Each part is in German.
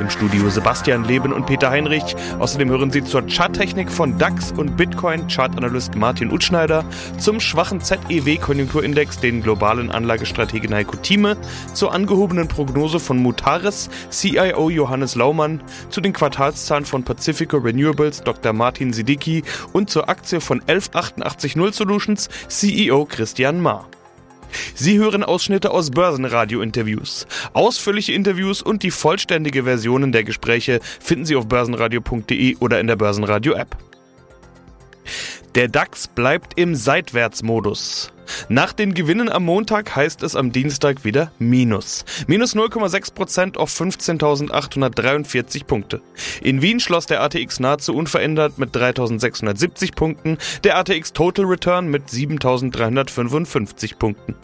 Im Studio Sebastian Leben und Peter Heinrich. Außerdem hören Sie zur Charttechnik von DAX und Bitcoin Chartanalyst Martin Utschneider, zum schwachen ZEW-Konjunkturindex den globalen Anlagestrategen Heiko Thieme, zur angehobenen Prognose von Mutaris CIO Johannes Laumann, zu den Quartalszahlen von Pacifico Renewables Dr. Martin Sidicki und zur Aktie von 11880 Solutions CEO Christian Ma. Sie hören Ausschnitte aus Börsenradio-Interviews. Ausführliche Interviews und die vollständige Versionen der Gespräche finden Sie auf börsenradio.de oder in der Börsenradio-App. Der DAX bleibt im Seitwärtsmodus. Nach den Gewinnen am Montag heißt es am Dienstag wieder Minus. Minus 0,6% auf 15.843 Punkte. In Wien schloss der ATX nahezu unverändert mit 3.670 Punkten, der ATX Total Return mit 7.355 Punkten.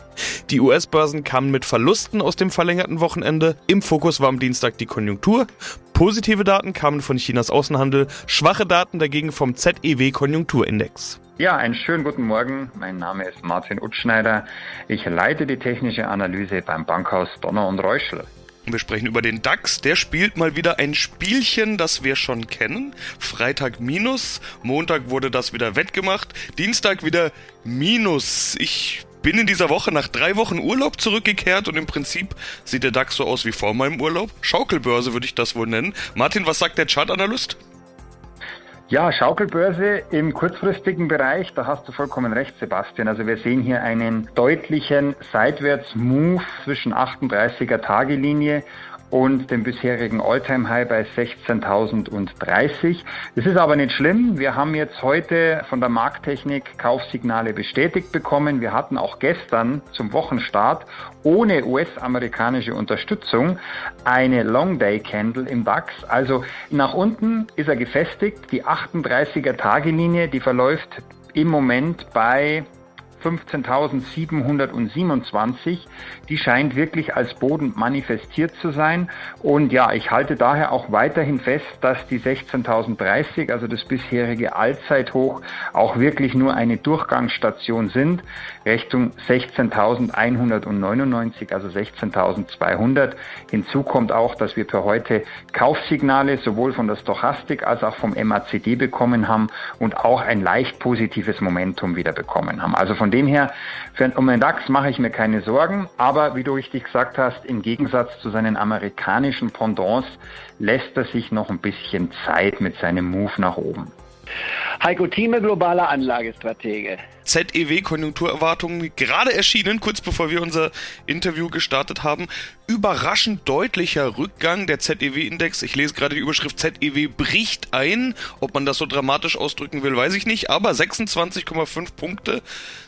Die US-Börsen kamen mit Verlusten aus dem verlängerten Wochenende. Im Fokus war am Dienstag die Konjunktur. Positive Daten kamen von Chinas Außenhandel, schwache Daten dagegen vom ZEW Konjunkturindex. Ja, einen schönen guten Morgen. Mein Name ist Martin Utschneider. Ich leite die technische Analyse beim Bankhaus Donner und Reuschel. Wir sprechen über den DAX. Der spielt mal wieder ein Spielchen, das wir schon kennen. Freitag Minus, Montag wurde das wieder wettgemacht, Dienstag wieder Minus. Ich bin in dieser Woche nach drei Wochen Urlaub zurückgekehrt und im Prinzip sieht der DAX so aus wie vor meinem Urlaub. Schaukelbörse würde ich das wohl nennen. Martin, was sagt der Chartanalyst? Ja, Schaukelbörse im kurzfristigen Bereich, da hast du vollkommen recht, Sebastian. Also wir sehen hier einen deutlichen Seitwärts-Move zwischen 38er Tagelinie und dem bisherigen All-Time-High bei 16.030. Das ist aber nicht schlimm. Wir haben jetzt heute von der Markttechnik Kaufsignale bestätigt bekommen. Wir hatten auch gestern zum Wochenstart ohne US-amerikanische Unterstützung eine Long Day Candle im DAX. Also nach unten ist er gefestigt. Die 38er Tagelinie, die verläuft im Moment bei 15.727, die scheint wirklich als Boden manifestiert zu sein. Und ja, ich halte daher auch weiterhin fest, dass die 16.030, also das bisherige Allzeithoch, auch wirklich nur eine Durchgangsstation sind, Richtung 16.199, also 16.200. Hinzu kommt auch, dass wir per heute Kaufsignale sowohl von der Stochastik als auch vom MACD bekommen haben und auch ein leicht positives Momentum wieder bekommen haben. Also von von dem her, für, um den DAX mache ich mir keine Sorgen, aber wie du richtig gesagt hast, im Gegensatz zu seinen amerikanischen Pendants lässt er sich noch ein bisschen Zeit mit seinem Move nach oben. Heiko Thieme, globaler Anlagestratege. ZEW-Konjunkturerwartungen gerade erschienen, kurz bevor wir unser Interview gestartet haben. Überraschend deutlicher Rückgang der ZEW-Index. Ich lese gerade die Überschrift ZEW bricht ein. Ob man das so dramatisch ausdrücken will, weiß ich nicht. Aber 26,5 Punkte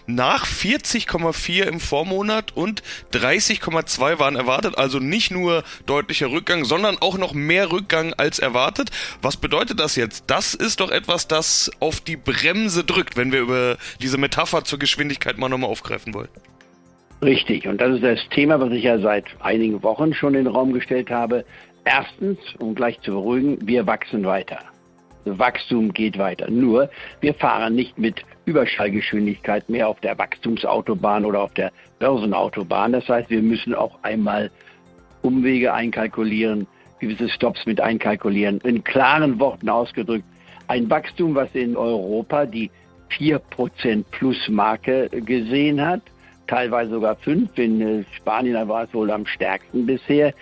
nach 40,4 im Vormonat und 30,2 waren erwartet. Also nicht nur deutlicher Rückgang, sondern auch noch mehr Rückgang als erwartet. Was bedeutet das jetzt? Das ist doch etwas, das auf die Bremse drückt, wenn wir über diese Metapher zur Geschwindigkeit mal nochmal aufgreifen wollen. Richtig, und das ist das Thema, was ich ja seit einigen Wochen schon in den Raum gestellt habe. Erstens, um gleich zu beruhigen, wir wachsen weiter. Wachstum geht weiter. Nur, wir fahren nicht mit Überschallgeschwindigkeit mehr auf der Wachstumsautobahn oder auf der Börsenautobahn. Das heißt, wir müssen auch einmal Umwege einkalkulieren, gewisse Stops mit einkalkulieren. In klaren Worten ausgedrückt, ein Wachstum, was in Europa die 4% plus Marke gesehen hat, teilweise sogar 5. In äh, Spanien war es wohl am stärksten bisher.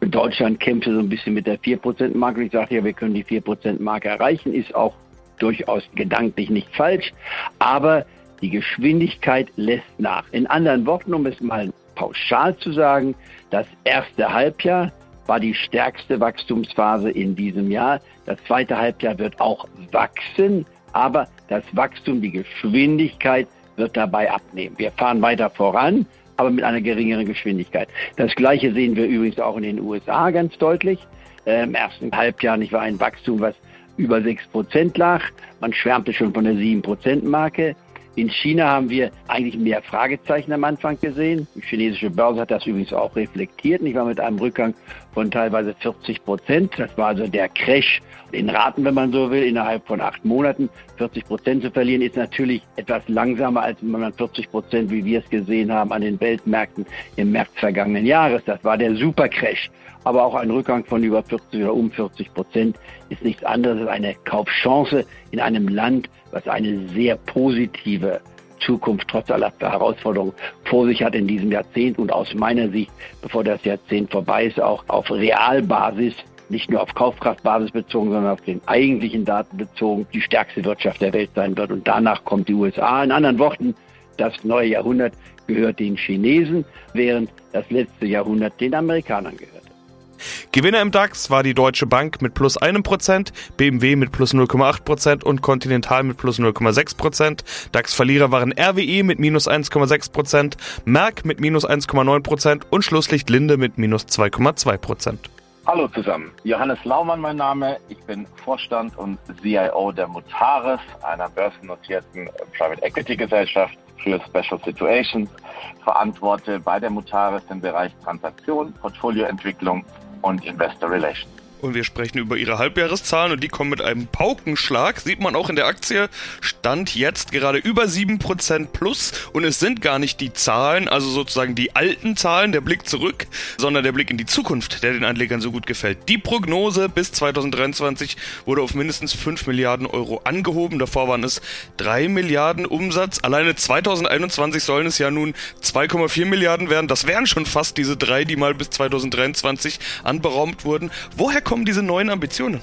Deutschland kämpfte so ein bisschen mit der 4% Marke. Ich sage ja, wir können die 4% Marke erreichen, ist auch durchaus gedanklich nicht falsch. Aber die Geschwindigkeit lässt nach. In anderen Worten, um es mal pauschal zu sagen, das erste Halbjahr war die stärkste Wachstumsphase in diesem Jahr. Das zweite Halbjahr wird auch wachsen, aber das Wachstum, die Geschwindigkeit wird dabei abnehmen. Wir fahren weiter voran, aber mit einer geringeren Geschwindigkeit. Das Gleiche sehen wir übrigens auch in den USA ganz deutlich. Äh, Im ersten Halbjahr nicht war ein Wachstum, was über 6% lag. Man schwärmte schon von der 7%-Marke. In China haben wir eigentlich mehr Fragezeichen am Anfang gesehen. Die chinesische Börse hat das übrigens auch reflektiert. Ich war mit einem Rückgang von teilweise 40 Prozent. Das war also der Crash in Raten, wenn man so will, innerhalb von acht Monaten. 40 Prozent zu verlieren ist natürlich etwas langsamer, als wenn man 40 Prozent, wie wir es gesehen haben, an den Weltmärkten im März vergangenen Jahres. Das war der Supercrash. Aber auch ein Rückgang von über 40 oder um 40 Prozent ist nichts anderes als eine Kaufchance in einem Land, was eine sehr positive Zukunft trotz aller Herausforderungen vor sich hat in diesem Jahrzehnt und aus meiner Sicht, bevor das Jahrzehnt vorbei ist, auch auf Realbasis nicht nur auf Kaufkraftbasis bezogen, sondern auf den eigentlichen Daten bezogen, die stärkste Wirtschaft der Welt sein wird. Und danach kommt die USA. In anderen Worten, das neue Jahrhundert gehört den Chinesen, während das letzte Jahrhundert den Amerikanern gehört. Gewinner im DAX war die Deutsche Bank mit plus einem Prozent, BMW mit plus 0,8 Prozent und Continental mit plus 0,6%. Prozent. DAX-Verlierer waren RWE mit minus 1,6%, Prozent, Merck mit minus 1,9 Prozent und Schlusslicht Linde mit minus 2,2%. Prozent. Hallo zusammen, Johannes Laumann mein Name. Ich bin Vorstand und CIO der Mutares, einer börsennotierten Private Equity Gesellschaft für Special Situations, verantworte bei der Mutares den Bereich Transaktion, Portfolioentwicklung und Investor Relations. Und wir sprechen über ihre Halbjahreszahlen und die kommen mit einem Paukenschlag. Sieht man auch in der Aktie. Stand jetzt gerade über 7% plus. Und es sind gar nicht die Zahlen, also sozusagen die alten Zahlen, der Blick zurück, sondern der Blick in die Zukunft, der den Anlegern so gut gefällt. Die Prognose bis 2023 wurde auf mindestens 5 Milliarden Euro angehoben. Davor waren es 3 Milliarden Umsatz. Alleine 2021 sollen es ja nun 2,4 Milliarden werden. Das wären schon fast diese drei, die mal bis 2023 anberaumt wurden. Woher kommen diese neuen Ambitionen?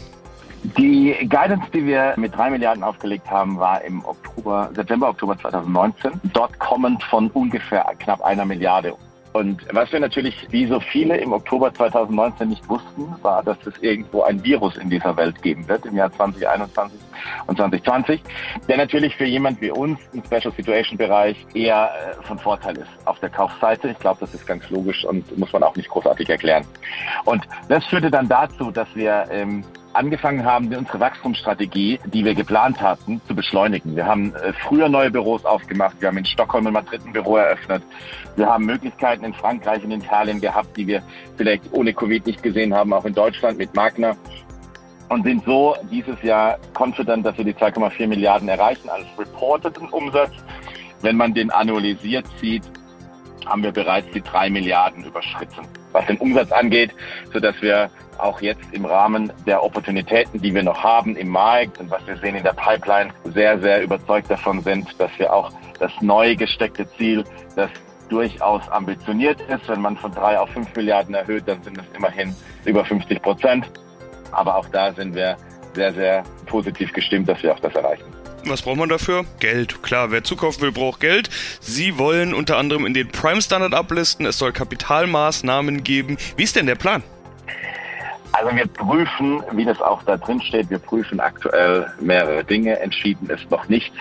Die Guidance, die wir mit drei Milliarden aufgelegt haben, war im Oktober, September, Oktober 2019. Dort kommend von ungefähr knapp einer Milliarde. Und was wir natürlich, wie so viele im Oktober 2019 nicht wussten, war, dass es irgendwo ein Virus in dieser Welt geben wird im Jahr 2021 und 2020, der natürlich für jemand wie uns im Special Situation Bereich eher äh, von Vorteil ist auf der Kaufseite. Ich glaube, das ist ganz logisch und muss man auch nicht großartig erklären. Und das führte dann dazu, dass wir ähm, angefangen haben, unsere Wachstumsstrategie, die wir geplant hatten, zu beschleunigen. Wir haben äh, früher neue Büros aufgemacht. Wir haben in Stockholm und Madrid ein Büro eröffnet. Wir haben Möglichkeiten in Frankreich und in Italien gehabt, die wir vielleicht ohne Covid nicht gesehen haben, auch in Deutschland mit Magna und sind so dieses Jahr confident, dass wir die 2,4 Milliarden erreichen als reporteten Umsatz. Wenn man den annualisiert sieht, haben wir bereits die 3 Milliarden überschritten, was den Umsatz angeht, so dass wir auch jetzt im Rahmen der Opportunitäten, die wir noch haben im Markt und was wir sehen in der Pipeline, sehr, sehr überzeugt davon sind, dass wir auch das neu gesteckte Ziel, das durchaus ambitioniert ist. Wenn man von drei auf fünf Milliarden erhöht, dann sind es immerhin über 50 Prozent. Aber auch da sind wir sehr, sehr positiv gestimmt, dass wir auch das erreichen. Was braucht man dafür? Geld. Klar, wer zukaufen will, braucht Geld. Sie wollen unter anderem in den Prime Standard ablisten. Es soll Kapitalmaßnahmen geben. Wie ist denn der Plan? Also wir prüfen, wie das auch da drin steht, wir prüfen aktuell mehrere Dinge. Entschieden ist noch nichts.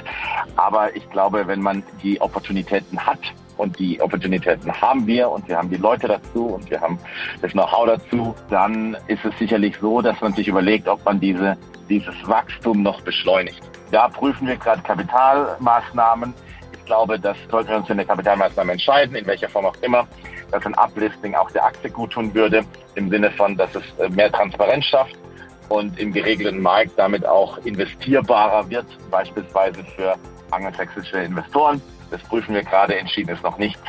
Aber ich glaube, wenn man die Opportunitäten hat, und die Opportunitäten haben wir und wir haben die Leute dazu und wir haben das Know-how dazu, dann ist es sicherlich so, dass man sich überlegt, ob man diese, dieses Wachstum noch beschleunigt. Da prüfen wir gerade Kapitalmaßnahmen. Ich glaube, das sollten wir uns für eine Kapitalmaßnahme entscheiden, in welcher Form auch immer, dass ein Uplisting auch der Aktie gut tun würde, im Sinne von, dass es äh, mehr Transparenz schafft und im geregelten Markt damit auch investierbarer wird, beispielsweise für angelsächsische Investoren. Das prüfen wir gerade, entschieden ist noch nicht.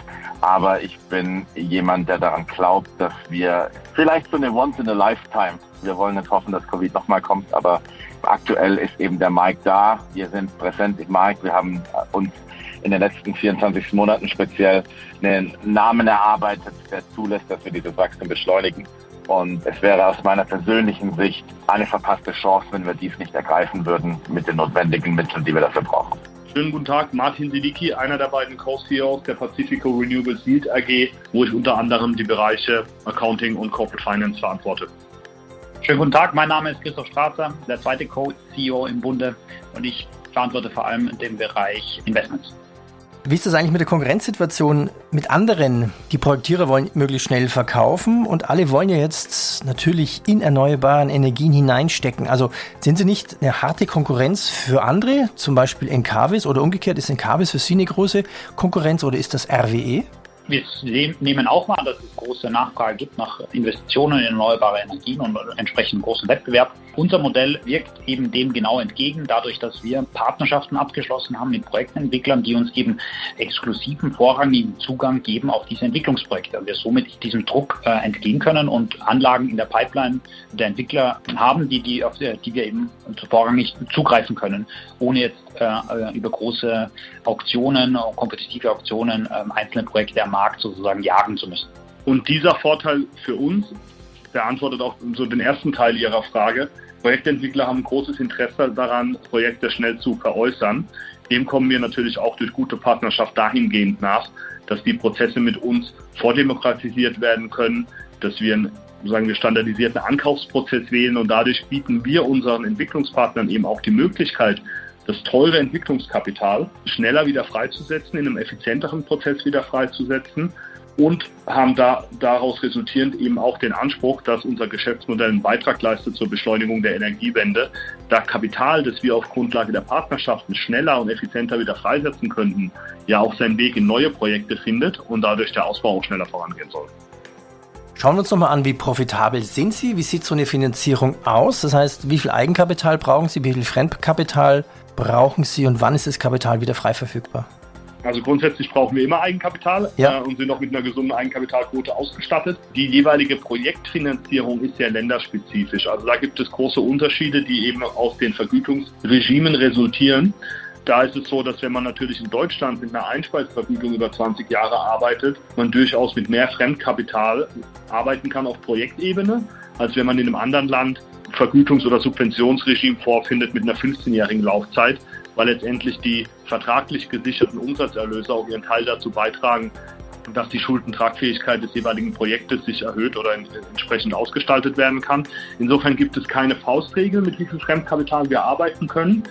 Aber ich bin jemand, der daran glaubt, dass wir vielleicht so eine Once in a Lifetime, wir wollen nicht hoffen, dass Covid nochmal kommt, aber aktuell ist eben der Markt da. Wir sind präsent im Markt. Wir haben uns in den letzten 24 Monaten speziell einen Namen erarbeitet, der zulässt, dass wir dieses Wachstum beschleunigen. Und es wäre aus meiner persönlichen Sicht eine verpasste Chance, wenn wir dies nicht ergreifen würden mit den notwendigen Mitteln, die wir dafür brauchen. Schönen guten Tag, Martin Sidicki, einer der beiden Co-CEOs der Pacifico Renewables Yield AG, wo ich unter anderem die Bereiche Accounting und Corporate Finance verantworte. Schönen guten Tag, mein Name ist Christoph Strasser, der zweite Co-CEO im Bunde und ich verantworte vor allem den Bereich Investments. Wie ist das eigentlich mit der Konkurrenzsituation mit anderen? Die Projektierer wollen möglichst schnell verkaufen und alle wollen ja jetzt natürlich in erneuerbaren Energien hineinstecken. Also sind Sie nicht eine harte Konkurrenz für andere, zum Beispiel Encarvis oder umgekehrt, ist Encarvis für Sie eine große Konkurrenz oder ist das RWE? Wir nehmen auch mal, dass es große Nachfrage gibt nach Investitionen in erneuerbare Energien und entsprechend großen Wettbewerb. Unser Modell wirkt eben dem genau entgegen, dadurch, dass wir Partnerschaften abgeschlossen haben mit Projektentwicklern, die uns eben exklusiven, vorrangigen Zugang geben auf diese Entwicklungsprojekte. Wir somit diesem Druck äh, entgehen können und Anlagen in der Pipeline der Entwickler haben, die, die, auf die wir eben vorrangig zugreifen können, ohne jetzt äh, über große Auktionen, kompetitive Auktionen äh, einzelne Projekte am Markt sozusagen jagen zu müssen. Und dieser Vorteil für uns beantwortet auch so den ersten Teil Ihrer Frage. Projektentwickler haben großes Interesse daran, Projekte schnell zu veräußern. Dem kommen wir natürlich auch durch gute Partnerschaft dahingehend nach, dass die Prozesse mit uns vordemokratisiert werden können, dass wir einen sagen wir, standardisierten Ankaufsprozess wählen und dadurch bieten wir unseren Entwicklungspartnern eben auch die Möglichkeit, das teure Entwicklungskapital schneller wieder freizusetzen, in einem effizienteren Prozess wieder freizusetzen und haben da daraus resultierend eben auch den Anspruch, dass unser Geschäftsmodell einen Beitrag leistet zur Beschleunigung der Energiewende. Da Kapital, das wir auf Grundlage der Partnerschaften schneller und effizienter wieder freisetzen könnten, ja auch seinen Weg in neue Projekte findet und dadurch der Ausbau auch schneller vorangehen soll. Schauen wir uns nochmal an, wie profitabel sind Sie? Wie sieht so eine Finanzierung aus? Das heißt, wie viel Eigenkapital brauchen Sie? Wie viel Fremdkapital brauchen Sie und wann ist das Kapital wieder frei verfügbar? Also grundsätzlich brauchen wir immer Eigenkapital ja. äh, und sind auch mit einer gesunden Eigenkapitalquote ausgestattet. Die jeweilige Projektfinanzierung ist ja länderspezifisch. Also da gibt es große Unterschiede, die eben aus den Vergütungsregimen resultieren. Da ist es so, dass wenn man natürlich in Deutschland mit einer Einspeisvergütung über 20 Jahre arbeitet, man durchaus mit mehr Fremdkapital arbeiten kann auf Projektebene, als wenn man in einem anderen Land Vergütungs- oder Subventionsregime vorfindet mit einer 15-jährigen Laufzeit, weil letztendlich die vertraglich gesicherten Umsatzerlöse auch ihren Teil dazu beitragen, dass die Schuldentragfähigkeit des jeweiligen Projektes sich erhöht oder entsprechend ausgestaltet werden kann. Insofern gibt es keine Faustregel, mit wie viel Fremdkapital wir arbeiten können.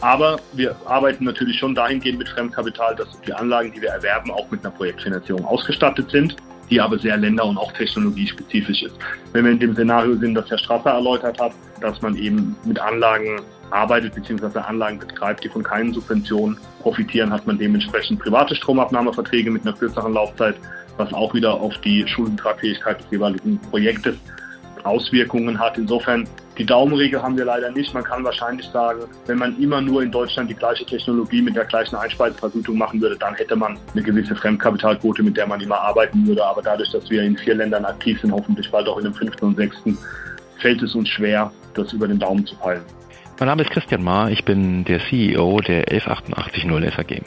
Aber wir arbeiten natürlich schon dahingehend mit Fremdkapital, dass die Anlagen, die wir erwerben, auch mit einer Projektfinanzierung ausgestattet sind die aber sehr länder- und auch technologiespezifisch ist. Wenn wir in dem Szenario sind, das Herr Strasser erläutert hat, dass man eben mit Anlagen arbeitet bzw. Anlagen betreibt, die von keinen Subventionen profitieren, hat man dementsprechend private Stromabnahmeverträge mit einer kürzeren Laufzeit, was auch wieder auf die Schuldentragfähigkeit des jeweiligen Projektes Auswirkungen hat. Insofern die Daumenregel haben wir leider nicht. Man kann wahrscheinlich sagen, wenn man immer nur in Deutschland die gleiche Technologie mit der gleichen Einspeisevergütung machen würde, dann hätte man eine gewisse Fremdkapitalquote, mit der man immer arbeiten würde. Aber dadurch, dass wir in vier Ländern aktiv sind, hoffentlich bald auch in dem fünften und sechsten, fällt es uns schwer, das über den Daumen zu peilen. Mein Name ist Christian Mahr, ich bin der CEO der 11880 SAG.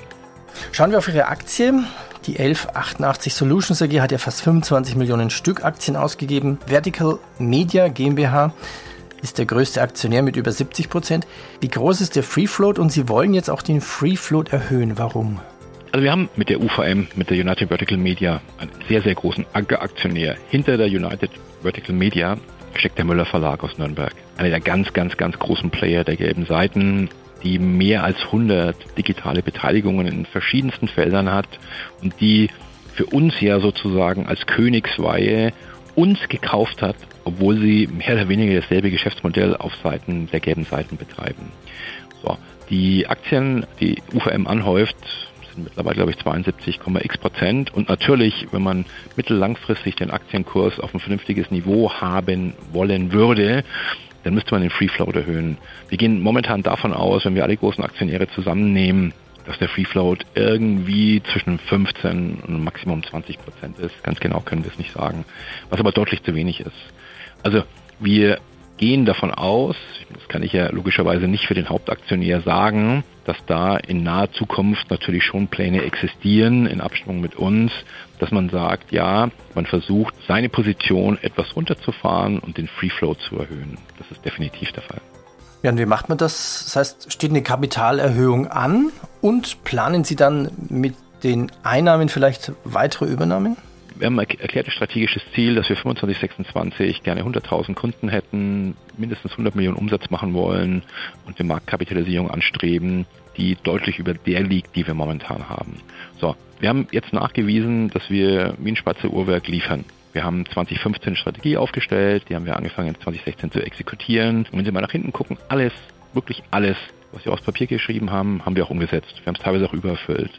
Schauen wir auf Ihre Aktie. Die 1188 Solutions AG hat ja fast 25 Millionen Stück Aktien ausgegeben. Vertical Media GmbH ist der größte Aktionär mit über 70 Prozent. Wie groß ist der Free Float und Sie wollen jetzt auch den Free Float erhöhen? Warum? Also wir haben mit der UVM, mit der United Vertical Media, einen sehr, sehr großen Ankeraktionär. Hinter der United Vertical Media steckt der Müller Verlag aus Nürnberg. Einer der ganz, ganz, ganz großen Player der gelben Seiten, die mehr als 100 digitale Beteiligungen in verschiedensten Feldern hat und die für uns ja sozusagen als Königsweihe uns gekauft hat, obwohl sie mehr oder weniger dasselbe Geschäftsmodell auf Seiten der gelben Seiten betreiben. So, die Aktien, die UVM anhäuft, sind mittlerweile, glaube ich, 72,x Prozent. Und natürlich, wenn man mittellangfristig den Aktienkurs auf ein vernünftiges Niveau haben wollen würde, dann müsste man den Free Float erhöhen. Wir gehen momentan davon aus, wenn wir alle großen Aktionäre zusammennehmen, dass der Free Float irgendwie zwischen 15 und Maximum 20 Prozent ist. Ganz genau können wir es nicht sagen. Was aber deutlich zu wenig ist. Also wir gehen davon aus, das kann ich ja logischerweise nicht für den Hauptaktionär sagen, dass da in naher Zukunft natürlich schon Pläne existieren in Abstimmung mit uns, dass man sagt, ja, man versucht seine Position etwas runterzufahren und den Free Float zu erhöhen. Das ist definitiv der Fall. Ja, und wie macht man das? Das heißt, steht eine Kapitalerhöhung an und planen Sie dann mit den Einnahmen vielleicht weitere Übernahmen? Wir haben ein erklärtes strategisches Ziel, dass wir 25, 26 gerne 100.000 Kunden hätten, mindestens 100 Millionen Umsatz machen wollen und eine Marktkapitalisierung anstreben, die deutlich über der liegt, die wir momentan haben. So, wir haben jetzt nachgewiesen, dass wir wie ein Spatze Uhrwerk liefern. Wir haben 2015 Strategie aufgestellt, die haben wir angefangen 2016 zu exekutieren. Und wenn Sie mal nach hinten gucken, alles, wirklich alles, was wir aufs Papier geschrieben haben, haben wir auch umgesetzt. Wir haben es teilweise auch übererfüllt.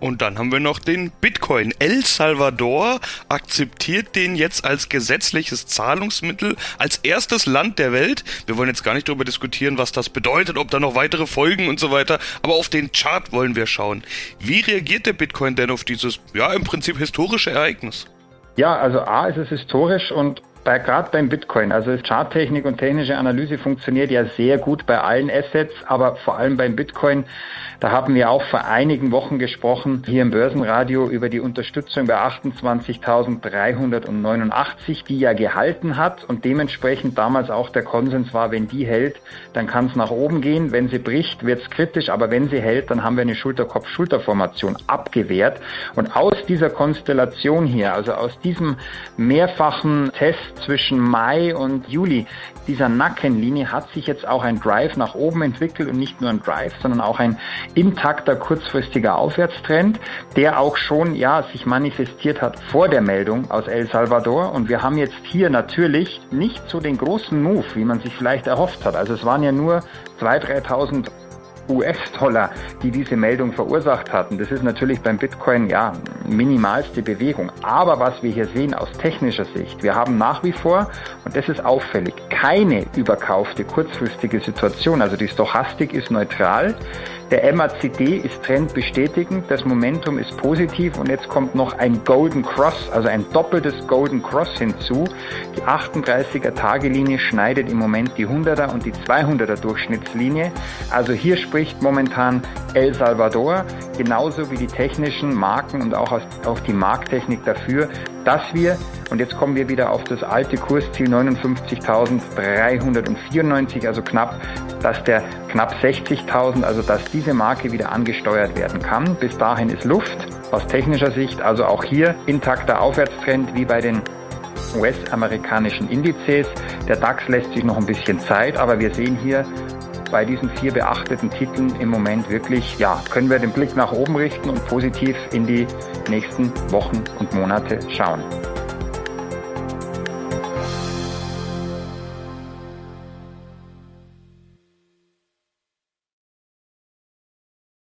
Und dann haben wir noch den Bitcoin. El Salvador akzeptiert den jetzt als gesetzliches Zahlungsmittel, als erstes Land der Welt. Wir wollen jetzt gar nicht darüber diskutieren, was das bedeutet, ob da noch weitere Folgen und so weiter, aber auf den Chart wollen wir schauen. Wie reagiert der Bitcoin denn auf dieses, ja, im Prinzip historische Ereignis? Ja, also A ist es historisch und bei, gerade beim Bitcoin, also Charttechnik und technische Analyse funktioniert ja sehr gut bei allen Assets, aber vor allem beim Bitcoin, da haben wir auch vor einigen Wochen gesprochen, hier im Börsenradio über die Unterstützung bei 28.389, die ja gehalten hat und dementsprechend damals auch der Konsens war, wenn die hält, dann kann es nach oben gehen, wenn sie bricht, wird es kritisch, aber wenn sie hält, dann haben wir eine Schulterkopf-Schulterformation abgewehrt. Und aus dieser Konstellation hier, also aus diesem mehrfachen Test zwischen Mai und Juli dieser Nackenlinie hat sich jetzt auch ein Drive nach oben entwickelt und nicht nur ein Drive, sondern auch ein intakter kurzfristiger Aufwärtstrend, der auch schon ja sich manifestiert hat vor der Meldung aus El Salvador und wir haben jetzt hier natürlich nicht so den großen Move, wie man sich vielleicht erhofft hat. Also es waren ja nur 2.000, 3.000 US-Dollar, die diese Meldung verursacht hatten. Das ist natürlich beim Bitcoin ja minimalste Bewegung. Aber was wir hier sehen aus technischer Sicht, wir haben nach wie vor, und das ist auffällig, keine überkaufte kurzfristige Situation. Also die Stochastik ist neutral. Der MACD ist trendbestätigend, das Momentum ist positiv und jetzt kommt noch ein Golden Cross, also ein doppeltes Golden Cross hinzu. Die 38er Tagelinie schneidet im Moment die 100er und die 200er Durchschnittslinie. Also hier spricht momentan El Salvador, genauso wie die technischen Marken und auch auch die Markttechnik dafür, dass wir, und jetzt kommen wir wieder auf das alte Kursziel 59.394, also knapp dass der knapp 60.000, also dass diese Marke wieder angesteuert werden kann. Bis dahin ist Luft aus technischer Sicht, also auch hier intakter Aufwärtstrend wie bei den US-amerikanischen Indizes. Der DAX lässt sich noch ein bisschen Zeit, aber wir sehen hier bei diesen vier beachteten Titeln im Moment wirklich, ja, können wir den Blick nach oben richten und positiv in die nächsten Wochen und Monate schauen.